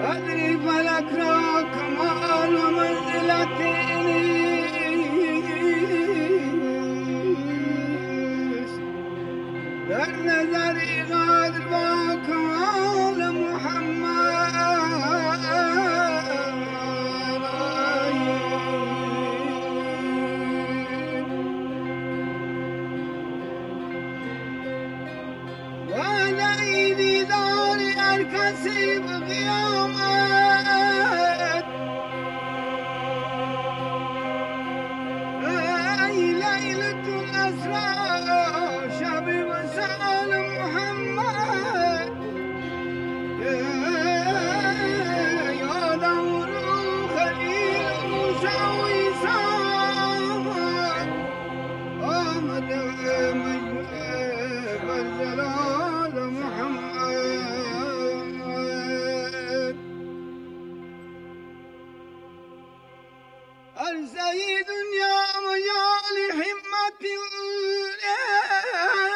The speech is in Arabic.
أدري فلك راك ما منزلتني در نظری غادر با کمال داري الكسي بقيامات أي ليلة الاسرى عرسه دنيا ويا لحمة الأهل